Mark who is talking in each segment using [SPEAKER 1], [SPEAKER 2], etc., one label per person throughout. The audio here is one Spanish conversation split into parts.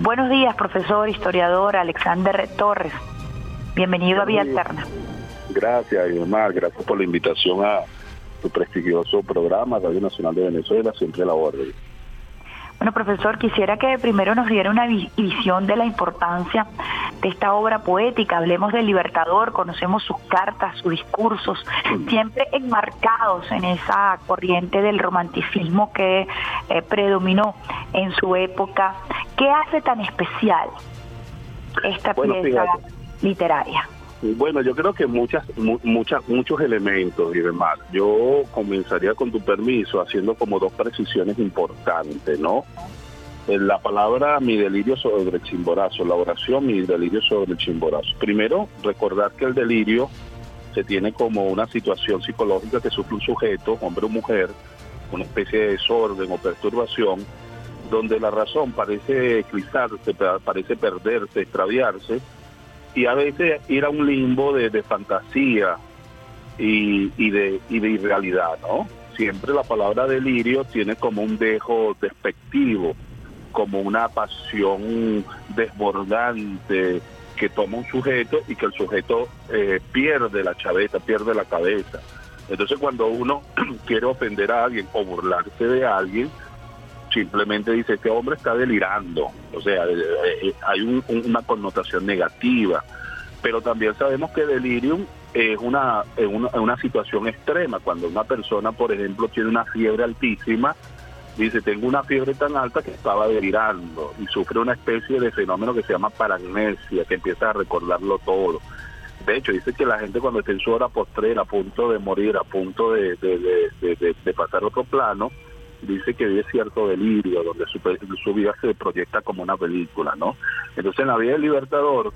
[SPEAKER 1] Buenos días, profesor, historiador Alexander Torres. Bienvenido a Vía Alterna.
[SPEAKER 2] Gracias, Omar. Gracias por la invitación a tu prestigioso programa, Radio Nacional de Venezuela, siempre la orden.
[SPEAKER 1] Bueno, profesor, quisiera que primero nos diera una visión de la importancia de esta obra poética. Hablemos del Libertador, conocemos sus cartas, sus discursos, siempre enmarcados en esa corriente del romanticismo que eh, predominó en su época. ¿Qué hace tan especial esta pieza literaria?
[SPEAKER 2] Bueno, yo creo que muchas, muchas, muchos elementos y demás. Yo comenzaría con tu permiso haciendo como dos precisiones importantes, ¿no? La palabra mi delirio sobre el chimborazo, la oración mi delirio sobre el chimborazo. Primero, recordar que el delirio se tiene como una situación psicológica que sufre un sujeto, hombre o mujer, una especie de desorden o perturbación, donde la razón parece eclipsarse, parece perderse, extraviarse, y a veces ir a un limbo de, fantasía y, y, de, y de irrealidad, ¿no? Siempre la palabra delirio tiene como un dejo despectivo, como una pasión desbordante que toma un sujeto y que el sujeto eh, pierde la chaveta, pierde la cabeza. Entonces cuando uno quiere ofender a alguien o burlarse de alguien, simplemente dice, este hombre está delirando, o sea, eh, hay una connotación negativa, pero también sabemos que delirium es una, es una, una situación extrema, cuando una persona, por ejemplo, tiene una fiebre altísima, dice, tengo una fiebre tan alta que estaba delirando y sufre una especie de fenómeno que se llama paragnesia, que empieza a recordarlo todo. De hecho, dice que la gente cuando está en su hora postrera, a punto de morir, a punto de, de, de pasar otro plano, dice que vive cierto delirio, donde su, vida se proyecta como una película, ¿no? Entonces en la vida del libertador,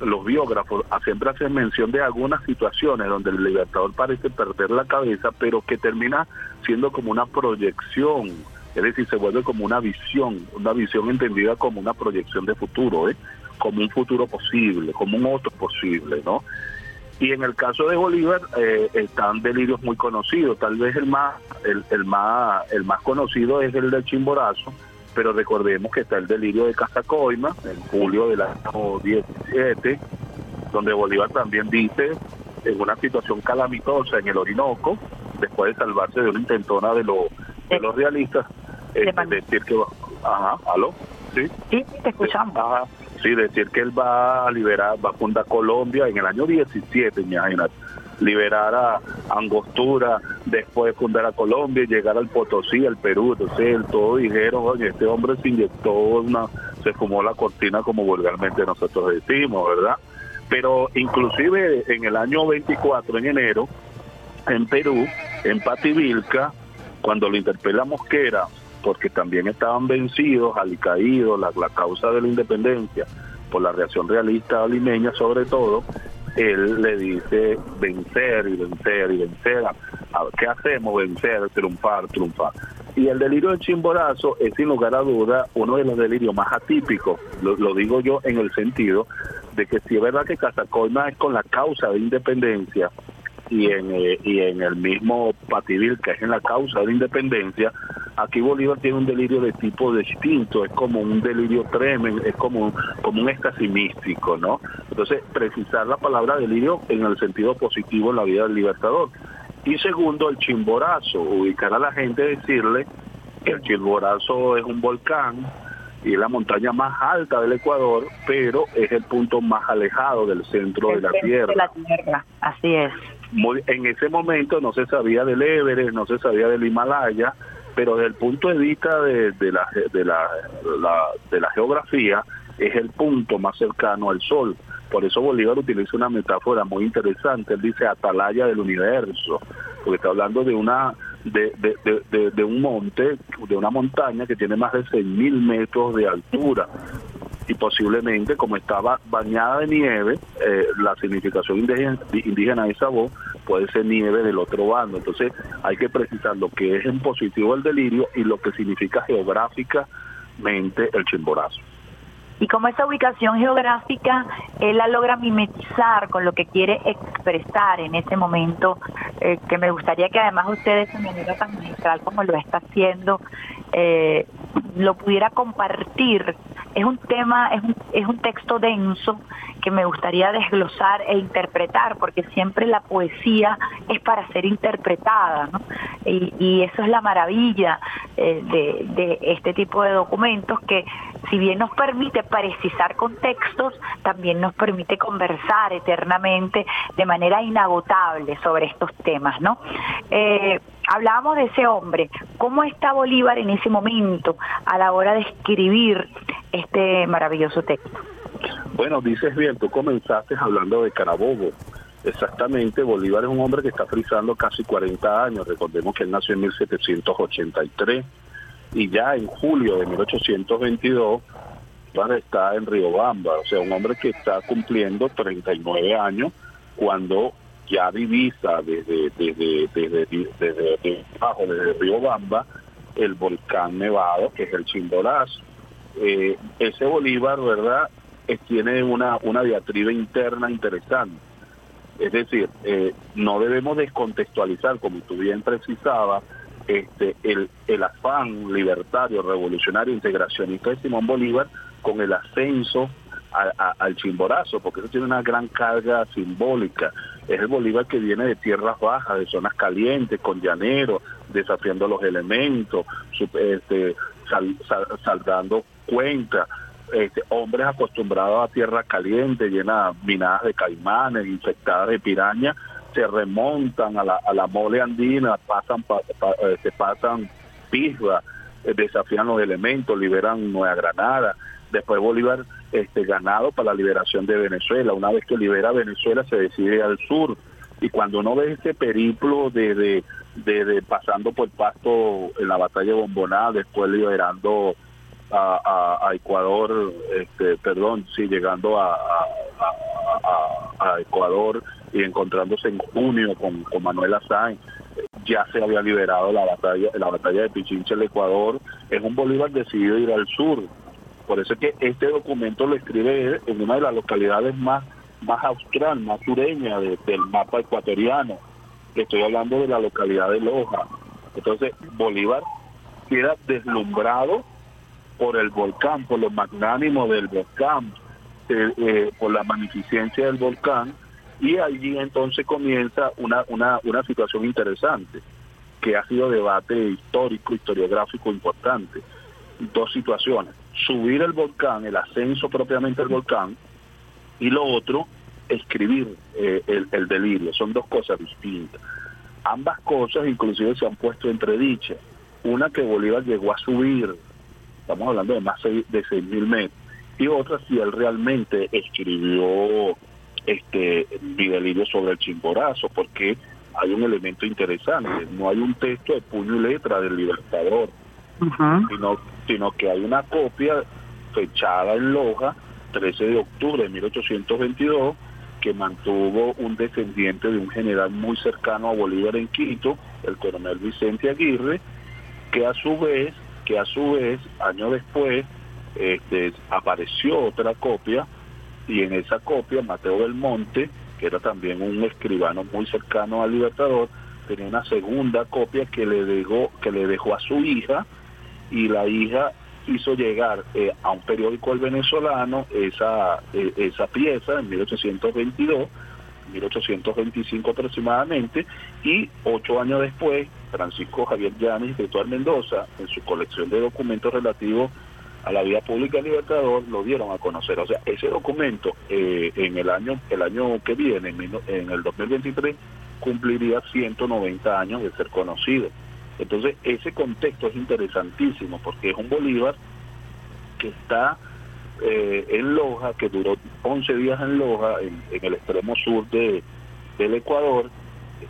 [SPEAKER 2] los biógrafos siempre hacen mención de algunas situaciones donde el libertador parece perder la cabeza, pero que termina siendo como una proyección, es decir, se vuelve como una visión, una visión entendida como una proyección de futuro, ¿eh? como un futuro posible, como un otro posible, ¿no? Y en el caso de Bolívar eh, están delirios muy conocidos. Tal vez el más, el, más, el más conocido es el del Chimborazo, pero recordemos que está el delirio de Casacoima en julio del año 17, donde Bolívar también dice en una situación calamitosa en el Orinoco, después de salvarse de una intentona de, los de los realistas, eh, decir que ajá, aló,
[SPEAKER 1] sí, sí, te escuchamos. Ajá,
[SPEAKER 2] Sí, decir que él va a liberar, va a fundar Colombia en el año 17, imagínate. Liberar a Angostura, después fundar a Colombia, llegar al Potosí, al Perú, entonces todos dijeron, oye, este hombre se inyectó una, se fumó la cortina como vulgarmente nosotros decimos, ¿verdad? Pero inclusive en el año 24, en enero, en Perú, en Pativilca, cuando lo interpela Mosquera porque también estaban vencidos, alicaídos, la, la causa de la independencia, por la reacción realista limeña sobre todo, él le dice vencer y vencer y vencer. ¿Qué hacemos? Vencer, triunfar, triunfar. Y el delirio del chimborazo es sin lugar a duda uno de los delirios más atípicos, lo, digo yo en el sentido de que si es verdad que Casacoima es con la causa de independencia, y en, eh, y en el mismo Pativil, que es en la causa de independencia, aquí Bolívar tiene un delirio de tipo distinto, es como un delirio tremendo, es como, como un éxtasis místico, ¿no? Entonces, precisar la palabra delirio en el sentido positivo en la vida del libertador. Y segundo, el chimborazo, ubicar a la gente, decirle que el chimborazo es un volcán, y es la montaña más alta del Ecuador, pero es el punto más alejado del centro de la Tierra.
[SPEAKER 1] De la Tierra, así es
[SPEAKER 2] en ese momento no se sabía del Everest, no se sabía del Himalaya, pero desde el punto de vista de, la, de, la, de la geografía es el punto más cercano al Sol. Por eso Bolívar utiliza una metáfora muy interesante. Él dice atalaya del universo, porque está hablando de una de, de, de, un monte, de una montaña que tiene más de 6.000 metros de altura y posiblemente como estaba bañada de nieve, eh, la significación indígena, indígena de esa voz puede ser nieve del otro bando. Entonces hay que precisar lo que es en positivo el delirio y lo que significa geográficamente el chimborazo.
[SPEAKER 1] Y como esa ubicación geográfica, él la logra mimetizar con lo que quiere expresar en ese momento, eh, que me gustaría que además ustedes de manera tan magistral como lo está haciendo, eh, lo pudiera compartir es un tema, es un, es un texto denso que me gustaría desglosar e interpretar, porque siempre la poesía es para ser interpretada, ¿no? Y, eso es la maravilla eh, de, de este tipo de documentos que si bien nos permite precisar contextos, también nos permite conversar eternamente de manera inagotable sobre estos temas, ¿no? Eh, hablábamos de ese hombre, ¿cómo está Bolívar en ese momento a la hora de escribir este maravilloso texto?
[SPEAKER 2] Bueno, dices bien, tú comenzaste hablando de Carabobo. Exactamente, Bolívar es un hombre que está frisando casi 40 años. Recordemos que él nació en 1783 y ya en julio de 1822 está en Riobamba, o sea, un hombre que está cumpliendo 39 años cuando ya divisa desde desde desde desde, abajo desde Riobamba el volcán nevado que es el Chimborazo. Eh, ese Bolívar, ¿verdad? tiene una, una diatriba interna interesante. Es decir, eh, no debemos descontextualizar, como tú bien precisabas, este, el, el afán libertario, revolucionario, integracionista de Simón Bolívar con el ascenso al Chimborazo, porque eso tiene una gran carga simbólica. Es el Bolívar que viene de tierras bajas, de zonas calientes, con llaneros, desafiando los elementos, este, saldando cuentas, este, hombres acostumbrados a tierra caliente, llenas minadas de caimanes, infectadas de pirañas, se remontan a la, a la mole andina, pasan eh, se pasan pisba, eh, desafían los elementos, liberan Nueva Granada, después Bolívar este ganado para la liberación de Venezuela, una vez que libera Venezuela se decide al sur. Y cuando uno ve ese periplo de, de, pasando por Pasto en la batalla de Bomboná, después liberando a, Ecuador, este, perdón, sí, llegando a, Ecuador y encontrándose en junio con, con Manuel Sáenz, ya se había liberado la batalla, la batalla de Pichincha, el Ecuador, es un Bolívar decidido ir al sur. Por eso es que este documento lo escribe en una de las localidades más, más austral, más sureña del mapa ecuatoriano. Estoy hablando de la localidad de Loja. Entonces, Bolívar queda deslumbrado por el volcán, por lo magnánimo del volcán, eh, eh, por la magnificencia del volcán, y allí entonces comienza una, una, una situación interesante, que ha sido debate histórico, historiográfico importante. Dos situaciones, subir el volcán, el ascenso propiamente del volcán, y lo otro, escribir eh, el, el delirio, son dos cosas distintas. Ambas cosas inclusive se han puesto entre dichas. Una que Bolívar llegó a subir estamos hablando de más de 6.000 metros, y otra si él realmente escribió este Videlirio sobre el chimborazo, porque hay un elemento interesante, no hay un texto de puño y letra del Libertador, sino, sino que hay una copia fechada en Loja, 13 de octubre de 1822, que mantuvo un descendiente de un general muy cercano a Bolívar en Quito, el coronel Vicente Aguirre, que a su vez que a su vez, años después, este, apareció otra copia y en esa copia Mateo del Monte, que era también un escribano muy cercano al Libertador, tenía una segunda copia que le dejó, que le dejó a su hija y la hija hizo llegar eh, a un periódico el venezolano esa, eh, esa pieza en 1822 1825 aproximadamente, y ocho años después, Francisco Javier Llanes, escritor Mendoza, en su colección de documentos relativos a la vida pública Libertador, lo dieron a conocer. O sea, ese documento eh, en el año el año que viene, en el 2023, cumpliría 190 años de ser conocido. Entonces, ese contexto es interesantísimo porque es un Bolívar que está eh, en Loja, que duró 11 días en Loja, en, el extremo sur de, del Ecuador,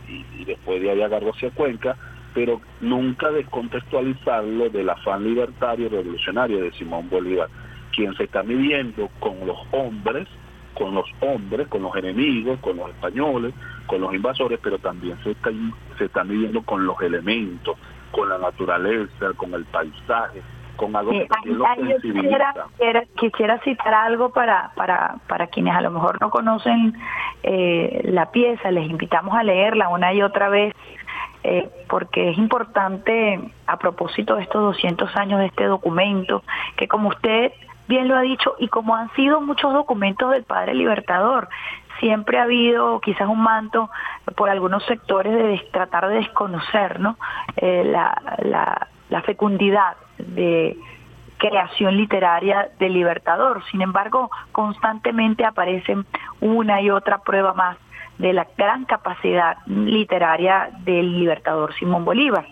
[SPEAKER 2] y, después de allá agarró hacia Cuenca, pero nunca descontextualizarlo del afán libertario revolucionario de Simón Bolívar, quien se está midiendo con los hombres, con los hombres, con los enemigos, con los españoles, con los invasores, pero también se está, se está midiendo con los elementos, con la naturaleza, con el paisaje, con algo que
[SPEAKER 1] quisiera, citar algo para, para, para quienes a lo mejor no conocen eh, la pieza, les invitamos a leerla una y otra vez, eh, porque es importante a propósito de estos 200 años de este documento, que como usted bien lo ha dicho, y como han sido muchos documentos del Padre Libertador, siempre ha habido quizás un manto por algunos sectores de tratar de desconocer ¿no? Eh, la, la fecundidad de creación literaria del Libertador. Sin embargo, constantemente aparecen una y otra prueba más de la gran capacidad literaria del Libertador Simón Bolívar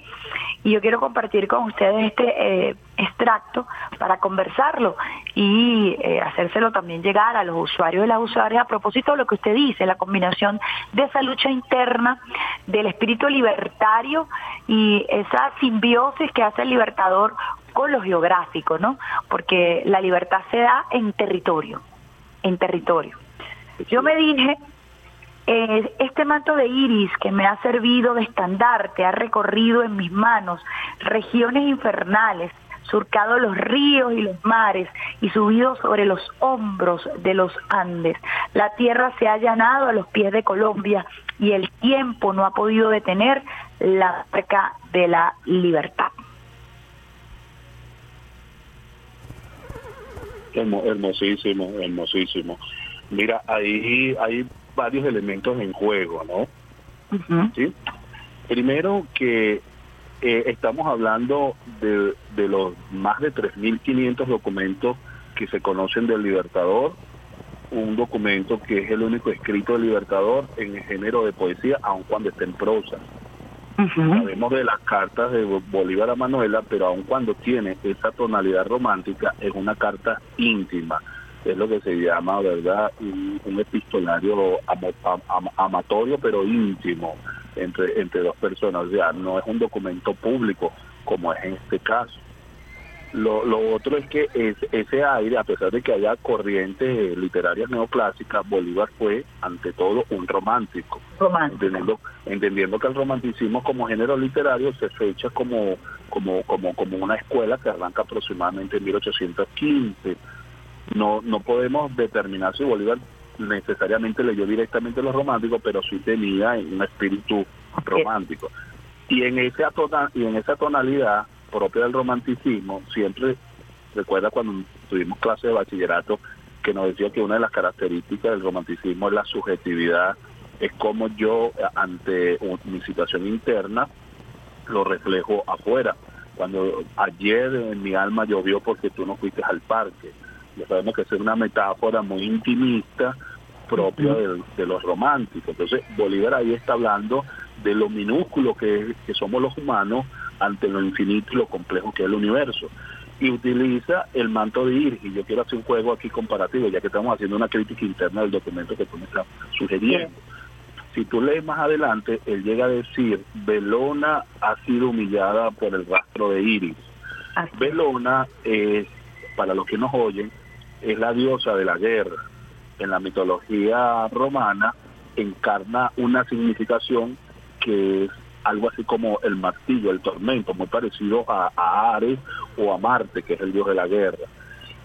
[SPEAKER 1] y yo quiero compartir con ustedes este eh, extracto para conversarlo y eh, hacérselo también llegar a los usuarios y las usuarias a propósito de lo que usted dice, la combinación de esa lucha interna del espíritu libertario y esa simbiosis que hace el libertador con lo geográfico, ¿no? Porque la libertad se da en territorio, en territorio. Yo me dije este manto de iris que me ha servido de estandarte ha recorrido en mis manos regiones infernales, surcado los ríos y los mares y subido sobre los hombros de los Andes. La tierra se ha allanado a los pies de Colombia y el tiempo no ha podido detener la marca de la libertad.
[SPEAKER 2] Hermosísimo, hermosísimo. Mira, ahí hay varios elementos en juego, ¿no? ¿Sí? Primero que eh, estamos hablando de, de los más de 3.500 documentos que se conocen del Libertador, un documento que es el único escrito del Libertador en el género de poesía, aun cuando esté en prosa. Sabemos de las cartas de Bolívar a Manuela, pero aun cuando tiene esa tonalidad romántica, es una carta íntima es lo que se llama, ¿verdad?, un, epistolario amatorio pero íntimo entre, entre dos personas, o sea, no es un documento público como es en este caso. Lo, lo otro es que ese aire, a pesar de que haya corrientes literarias neoclásicas, Bolívar fue ante todo un romántico. Entendiendo, entendiendo que el romanticismo como género literario se fecha como, como, como, como una escuela que arranca aproximadamente en 1815 no, no podemos determinar si Bolívar necesariamente leyó directamente los románticos, pero sí tenía un espíritu romántico. Y en esa y en esa tonalidad propia del romanticismo, siempre recuerda cuando tuvimos clase de bachillerato que nos decía que una de las características del romanticismo es la subjetividad, es como yo ante mi situación interna lo reflejo afuera. Cuando ayer en mi alma llovió porque tú no fuiste al parque, ya sabemos que es una metáfora muy intimista propia de, los románticos. Entonces, Bolívar ahí está hablando de lo minúsculo que, que somos los humanos ante lo infinito y lo complejo que es el universo. Y utiliza el manto de ir, y yo quiero hacer un juego aquí comparativo, ya que estamos haciendo una crítica interna del documento que tú me estás sugiriendo. Si tú lees más adelante, él llega a decir, Belona ha sido humillada por el rastro de Iris. Belona es, para los que nos oyen, es la diosa de la guerra. En la mitología romana encarna una significación que es algo así como el martillo, el tormento, muy parecido a, Ares o a Marte, que es el dios de la guerra.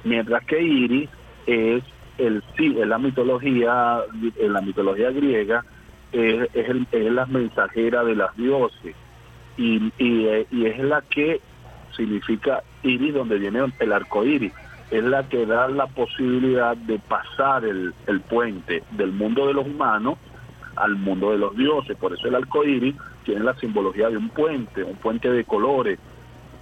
[SPEAKER 2] Mientras que Iris es el sí, en la mitología, en la mitología griega, es, es, la mensajera de las dioses y, y, y, es la que significa iris donde viene el arco iris es la que da la posibilidad de pasar el, el puente del mundo de los humanos al mundo de los dioses. Por eso el arco iris tiene la simbología de un puente, un puente de colores,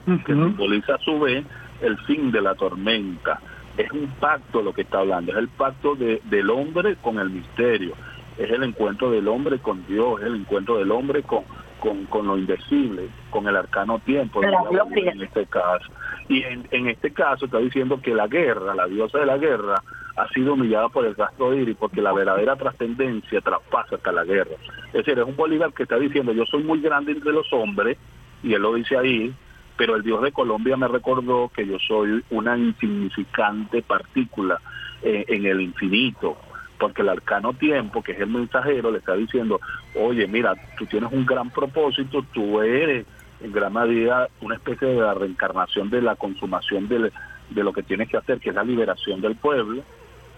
[SPEAKER 2] que simboliza a su vez el fin de la tormenta. Es un pacto lo que está hablando, es el pacto de, del hombre con el misterio, es el encuentro del hombre con Dios, es el encuentro del hombre con, con, con lo indecible, con el arcano tiempo, en este caso. Y en, en este caso está diciendo que la guerra, la diosa de la guerra, ha sido humillada por el rastro iris porque la verdadera trascendencia traspasa hasta la guerra. Es decir, es un Bolívar que está diciendo yo soy muy grande entre los hombres, y él lo dice ahí, pero el Dios de Colombia me recordó que yo soy una insignificante partícula eh, en el infinito porque el arcano tiempo, que es el mensajero, le está diciendo, oye, mira, tú tienes un gran propósito, tú eres en gran medida una especie de la reencarnación de la consumación de, de lo que tienes que hacer, que es la liberación del pueblo,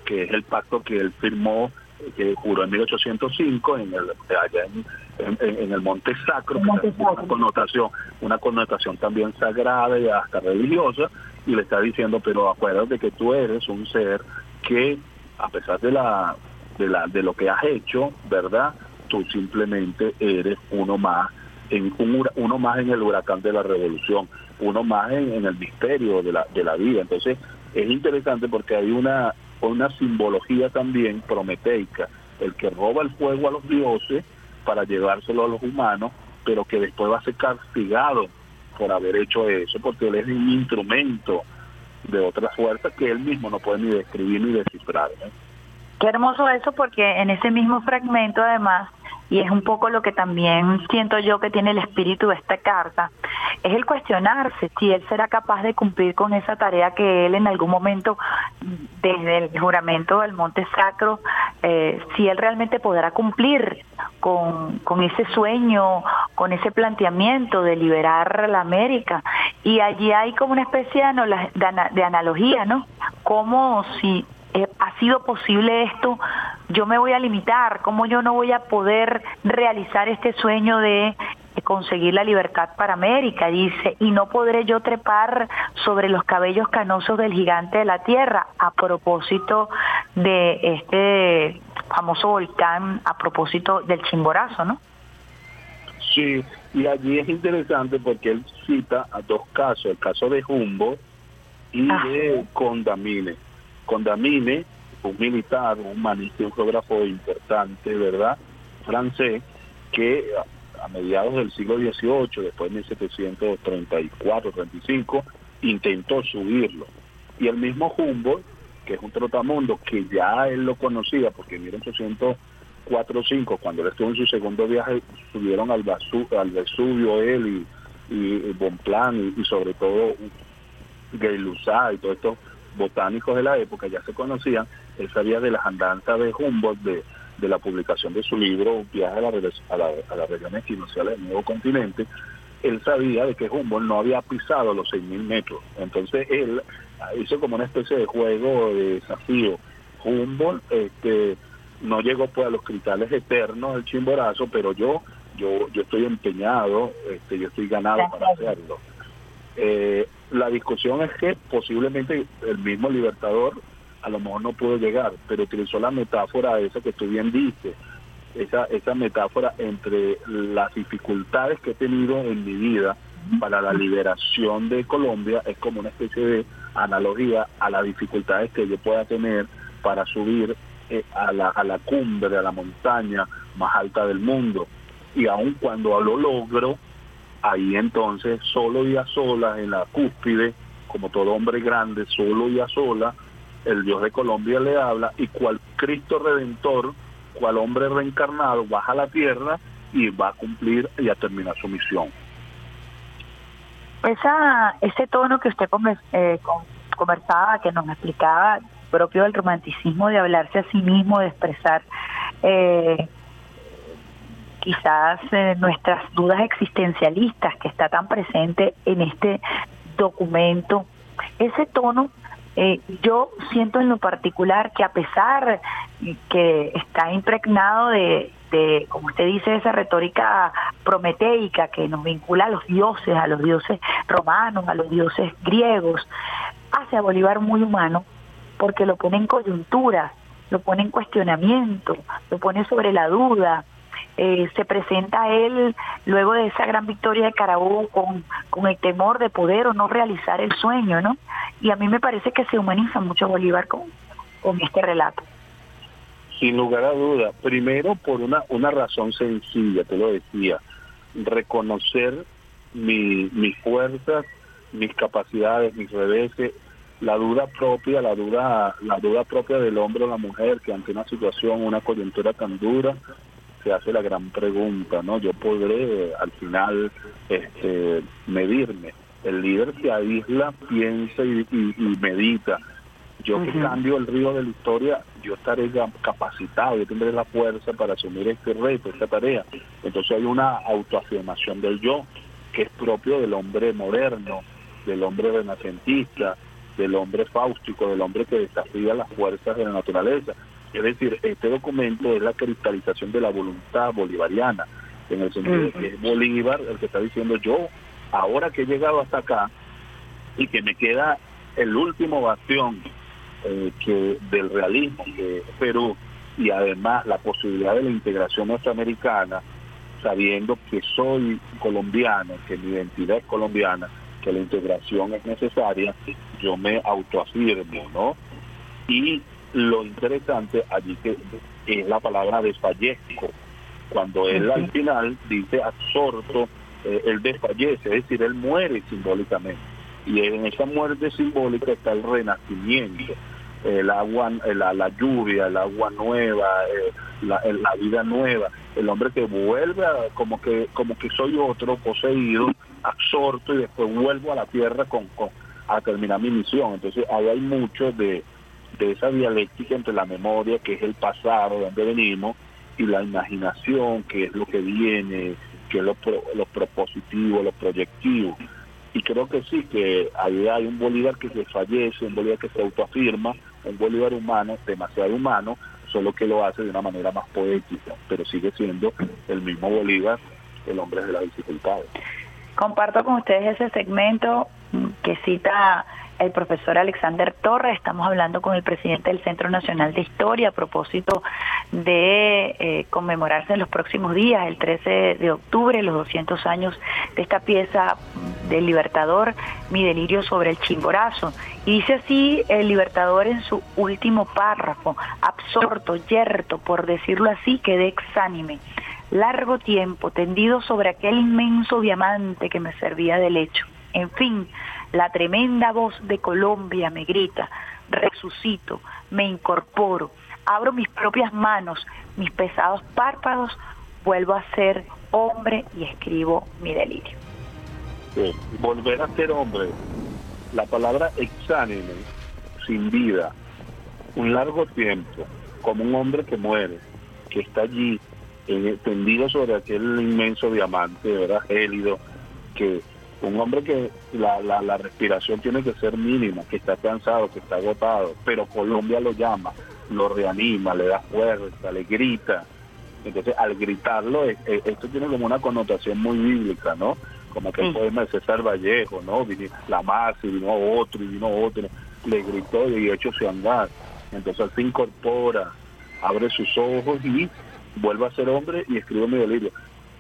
[SPEAKER 2] que es el pacto que él firmó que juró en 1805 en el, allá en, el Monte Sacro, que una connotación, una connotación también sagrada y hasta religiosa, y le está diciendo, pero acuérdate que tú eres un ser que, a pesar de la de la de lo que has hecho, ¿verdad? Tú simplemente eres uno más en un, uno más en el huracán de la revolución, uno más en, el misterio de la de la vida. Entonces, es interesante porque hay una una simbología también prometeica, el que roba el fuego a los dioses para llevárselo a los humanos, pero que después va a ser castigado por haber hecho eso, porque él es un instrumento de otra fuerza que él mismo no puede ni describir ni descifrar.
[SPEAKER 1] Qué hermoso eso, porque en ese mismo fragmento, además, y es un poco lo que también siento yo que tiene el espíritu de esta carta, es el cuestionarse si él será capaz de cumplir con esa tarea que él en algún momento, desde el juramento del Monte Sacro, eh, si él realmente podrá cumplir con, con ese sueño, con ese planteamiento de liberar la América. Y allí hay como una especie de, de analogía, ¿no? Como si eh, ha sido posible esto, yo me voy a limitar, cómo yo no voy a poder realizar este sueño de conseguir la libertad para América, dice, y no podré yo trepar sobre los cabellos canosos del gigante de la tierra, a propósito de este famoso volcán, a propósito del Chimborazo, ¿no?
[SPEAKER 2] Sí, y allí es interesante porque él cita a dos casos, el caso de Jumbo y ah. de Condamine. Condamine, un militar, un geógrafo importante, ¿verdad? Francés, que a mediados del siglo XVIII, después de 1734-35, intentó subirlo. Y el mismo Humboldt, que es un trotamundo que ya él lo conocía, porque en 1804-5, cuando él estuvo en su segundo viaje, subieron al, al Vesubio él y, y, Bonplan y, sobre todo Gay y todos estos botánicos de la época ya se conocían, él sabía de las andanzas de Humboldt, de, de la publicación de su libro Viaje a, la, a, la, a regiones equinocciales del nuevo continente, él sabía de que Humboldt no había pisado los 6.000 metros. Entonces él hizo como una especie de juego, de desafío. Humboldt este, no llegó pues a los cristales eternos del chimborazo, pero yo yo yo estoy empeñado, este, yo estoy ganado para hacerlo. Eh, la discusión es que posiblemente el mismo Libertador a lo mejor no pudo llegar, pero utilizó la metáfora esa que tú bien dices, esa, esa metáfora entre las dificultades que he tenido en mi vida para la liberación de Colombia, es como una especie de analogía a las dificultades que yo pueda tener para subir eh, a, la, a la cumbre, a la montaña más alta del mundo. Y aun cuando lo logro, ahí entonces solo y a solas en la cúspide, como todo hombre grande, solo y a sola, el Dios de Colombia le habla y cual Cristo Redentor, cual hombre reencarnado, baja a la tierra y va a cumplir y a terminar su misión.
[SPEAKER 1] Esa, ese tono que usted eh, conversaba, que nos explicaba, propio del romanticismo, de hablarse a sí mismo, de expresar eh, quizás eh, nuestras dudas existencialistas que está tan presente en este documento, ese tono eh, yo siento en lo particular que a pesar que está impregnado de, de, como usted dice, esa retórica prometeica que nos vincula a los dioses, a los dioses romanos, a los dioses griegos, hace a Bolívar muy humano porque lo pone en coyuntura, lo pone en cuestionamiento, lo pone sobre la duda, eh, se presenta él luego de esa gran victoria de Carabobo con, con el temor de poder o no realizar el sueño, ¿no? Y a mí me parece que se humaniza mucho Bolívar con, con este relato.
[SPEAKER 2] Sin lugar a duda, primero por una, una razón sencilla, te lo decía, reconocer mi, mis fuerzas, mis capacidades, mis reveses, la duda propia, la duda, la duda propia del hombre o la mujer que ante una situación, una coyuntura tan dura, se hace la gran pregunta, ¿no? Yo podré al final este, medirme. El líder se aísla, piensa y, medita. Yo que cambio el río de la historia, yo estaré capacitado, yo tendré la fuerza para asumir este reto, esta tarea. Entonces hay una autoafirmación del yo que es propio del hombre moderno, del hombre renacentista, del hombre fáustico, del hombre que desafía las fuerzas de la naturaleza Es decir, este documento es la cristalización de la voluntad bolivariana, en el sentido de que es Bolívar el que está diciendo yo, ahora que he llegado hasta acá y que me queda el último bastión eh, que del realismo que es Perú y además la posibilidad de la integración norteamericana, sabiendo que soy colombiano, que mi identidad es colombiana, que la integración es necesaria, yo me autoafirmo, ¿no? Y lo interesante allí que es la palabra desfallezco, cuando él al final dice absorto, eh, él desfallece, es decir, él muere simbólicamente. Y en esa muerte simbólica está el renacimiento el agua, la, la lluvia, el agua nueva, eh, la, la, vida nueva, el hombre que vuelve a, como que como que soy otro poseído, absorto y después vuelvo a la tierra con, con a terminar mi misión. Entonces ahí hay mucho de, de esa dialéctica entre la memoria, que es el pasado, de donde venimos, y la imaginación, que es lo que viene, que es lo, lo propositivo, lo proyectivo y creo que sí, que ahí hay un Bolívar que se fallece, un Bolívar que se autoafirma, un Bolívar humano, demasiado humano, solo que lo hace de una manera más poética, pero sigue siendo el mismo Bolívar, el hombre de la dificultad.
[SPEAKER 1] Comparto con ustedes ese segmento que cita el profesor Alexander Torres. Estamos hablando con el presidente del Centro Nacional de Historia a propósito de eh, conmemorarse en los próximos días, el 13 de octubre, los 200 años de esta pieza del Libertador, Mi delirio sobre el chimborazo. Y dice así el Libertador en su último párrafo, absorto, yerto, por decirlo así, quedé exánime. Largo tiempo tendido sobre aquel inmenso diamante que me servía de lecho. En fin, la tremenda voz de Colombia me grita, resucito, me incorporo, abro mis propias manos, mis pesados párpados, vuelvo a ser hombre y escribo mi delirio.
[SPEAKER 2] volver a ser hombre, la palabra exánime, sin vida, un largo tiempo, como un hombre que muere, que está allí, tendido sobre aquel inmenso diamante, ¿verdad? Gélido, que un hombre que la, la, respiración tiene que ser mínima, que está cansado, que está agotado, pero Colombia lo llama, lo reanima, le da fuerza, le grita. Entonces, al gritarlo, esto tiene como una connotación muy bíblica, ¿no? Como aquel poema de César Vallejo, ¿no? la más y vino otro, y vino otro, le gritó y hecho se andar. Entonces, él se incorpora, abre sus ojos y vuelve a ser hombre y escribe mi delirio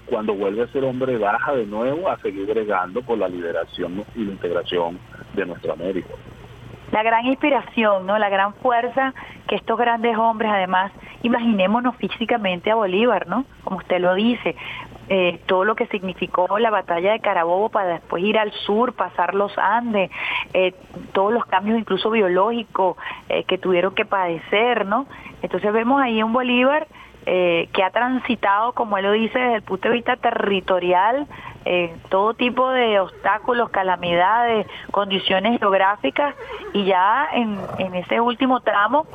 [SPEAKER 2] cuando vuelve a ser hombre baja de nuevo a seguir bregando por la liberación y la integración de nuestra América.
[SPEAKER 1] La gran inspiración, ¿no? La gran fuerza que estos grandes hombres, además, imaginémonos físicamente a Bolívar, ¿no? Como usted lo dice, eh, todo lo que significó la batalla de Carabobo para después ir al sur, pasar los Andes, eh, todos los cambios incluso biológicos eh, que tuvieron que padecer, ¿no? Entonces vemos ahí un Bolívar eh, que ha transitado, como él lo dice, desde el punto de vista territorial, eh, todo tipo de obstáculos, calamidades, condiciones geográficas, y ya en, en ese último tramo,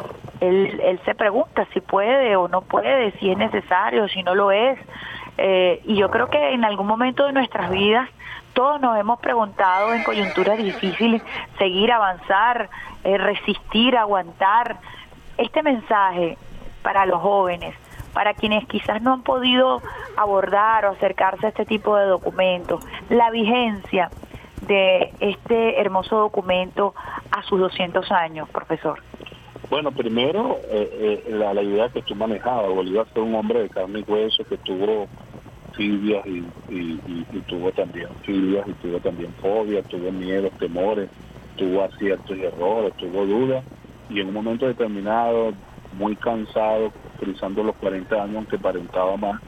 [SPEAKER 1] él, él se pregunta si puede o no puede, si es necesario, si no lo es. Eh, y yo creo que en algún momento de nuestras vidas todos nos hemos preguntado en coyunturas difíciles, seguir, avanzar, resistir, aguantar. Este mensaje para los jóvenes, para quienes quizás no han podido abordar o acercarse a este tipo de documentos, la vigencia de este hermoso documento a sus 200 años, profesor?
[SPEAKER 2] Bueno, primero, eh, eh, la, idea que tú manejabas, Bolívar fue un hombre de carne y hueso que tuvo filias y, tuvo también filias y tuvo también fobias, tuvo miedos, temores, tuvo aciertos y errores, tuvo dudas y en un momento determinado, muy cansado, utilizando los 40 años, aunque parentaba más,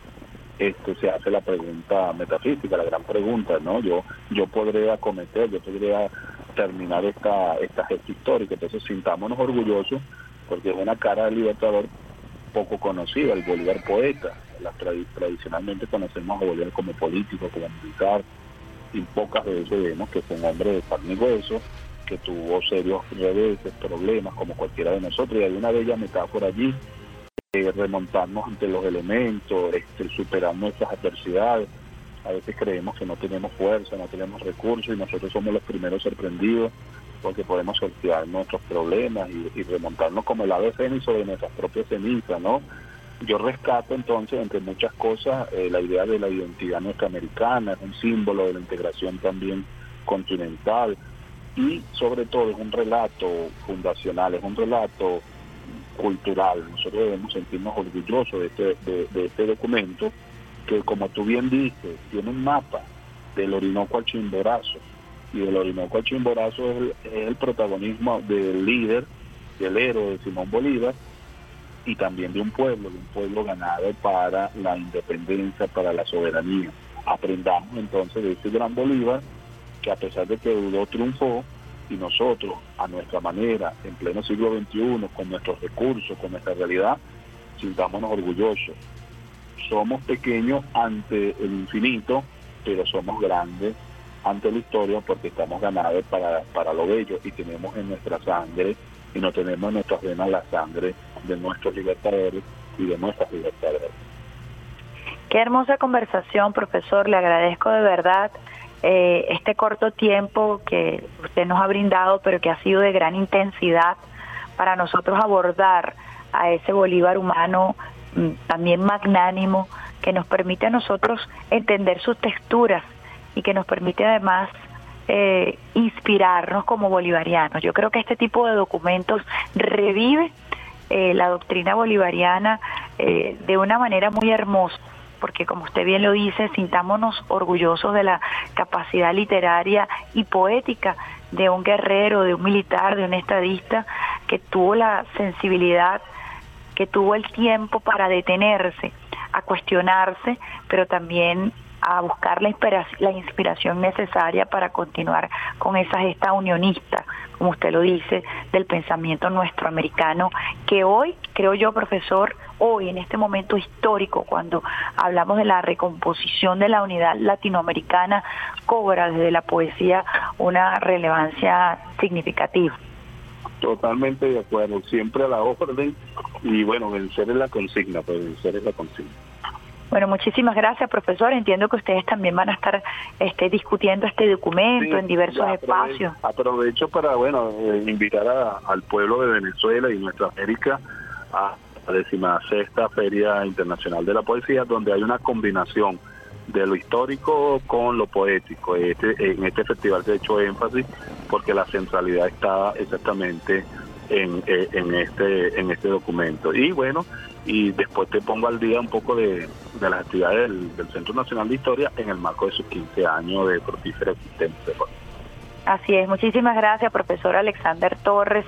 [SPEAKER 2] este, se hace la pregunta metafísica, la gran pregunta, ¿no? Yo yo podré acometer, yo podría terminar esta, esta gesta histórica, entonces sintámonos orgullosos porque es una cara del libertador poco conocida, el Bolívar poeta. La, tradicionalmente conocemos a Bolívar como político, como militar, y pocas veces vemos que fue un hombre de carne y que tuvo serios reveses, problemas, como cualquiera de nosotros, y hay una bella metáfora allí eh, remontarnos ante los elementos, este, superar nuestras adversidades. A veces creemos que no tenemos fuerza, no tenemos recursos y nosotros somos los primeros sorprendidos porque podemos sortear nuestros problemas y, remontarnos como el ave fénix sobre nuestras propias cenizas, ¿no? Yo rescato entonces, entre muchas cosas, eh, la idea de la identidad norteamericana, es un símbolo de la integración también continental y sobre todo es un relato fundacional, es un relato cultural. Nosotros debemos sentirnos orgullosos de este, de, este documento que, como tú bien dices, tiene un mapa del Orinoco al Chimborazo. Y del Orinoco al Chimborazo es el, es el protagonismo del líder, del héroe de Simón Bolívar, y también de un pueblo, de un pueblo ganado para la independencia, para la soberanía. Aprendamos entonces de este gran Bolívar, que a pesar de que dudó, triunfó, y nosotros, a nuestra manera, en pleno siglo XXI, con nuestros recursos, con nuestra realidad, sintámonos orgullosos. Somos pequeños ante el infinito, pero somos grandes ante la historia porque estamos ganados para, para lo bello y tenemos en nuestra sangre y no tenemos en nuestras venas la sangre de nuestros libertadores y de nuestras libertades.
[SPEAKER 1] Qué hermosa conversación, profesor. Le agradezco de verdad eh, este corto tiempo que usted nos ha brindado, pero que ha sido de gran intensidad para nosotros abordar a ese Bolívar humano mm, también magnánimo que nos permite a nosotros entender sus texturas y que nos permite además eh, inspirarnos como bolivarianos. Yo creo que este tipo de documentos revive eh, la doctrina bolivariana eh, de una manera muy hermosa porque como usted bien lo dice, sintámonos orgullosos de la capacidad literaria y poética de un guerrero, de un militar, de un estadista que tuvo la sensibilidad, que tuvo el tiempo para detenerse, a cuestionarse, pero también a buscar la inspiración, necesaria para continuar con esa gesta unionista, como usted lo dice, del pensamiento nuestro americano, que hoy, creo yo, profesor, hoy, en este momento histórico, cuando hablamos de la recomposición de la unidad latinoamericana, cobra desde la poesía una relevancia significativa.
[SPEAKER 2] Totalmente de acuerdo, siempre a la orden y bueno, vencer es la consigna, pues vencer es la consigna.
[SPEAKER 1] Bueno, muchísimas gracias, profesor. Entiendo que ustedes también van a estar este, discutiendo este documento en diversos espacios.
[SPEAKER 2] Aprovecho para, bueno, eh, invitar al pueblo de Venezuela y nuestra América a la decimasexta Feria Internacional de la Poesía, donde hay una combinación de lo histórico con lo poético. Este, en este festival se ha hecho énfasis porque la centralidad está exactamente en, eh, en, este, en este documento. Y bueno, y después te pongo al día un poco de, las actividades del, Centro Nacional de Historia en el marco de sus 15 años de fructífera existencia.
[SPEAKER 1] Así es, muchísimas gracias, profesor Alexander Torres.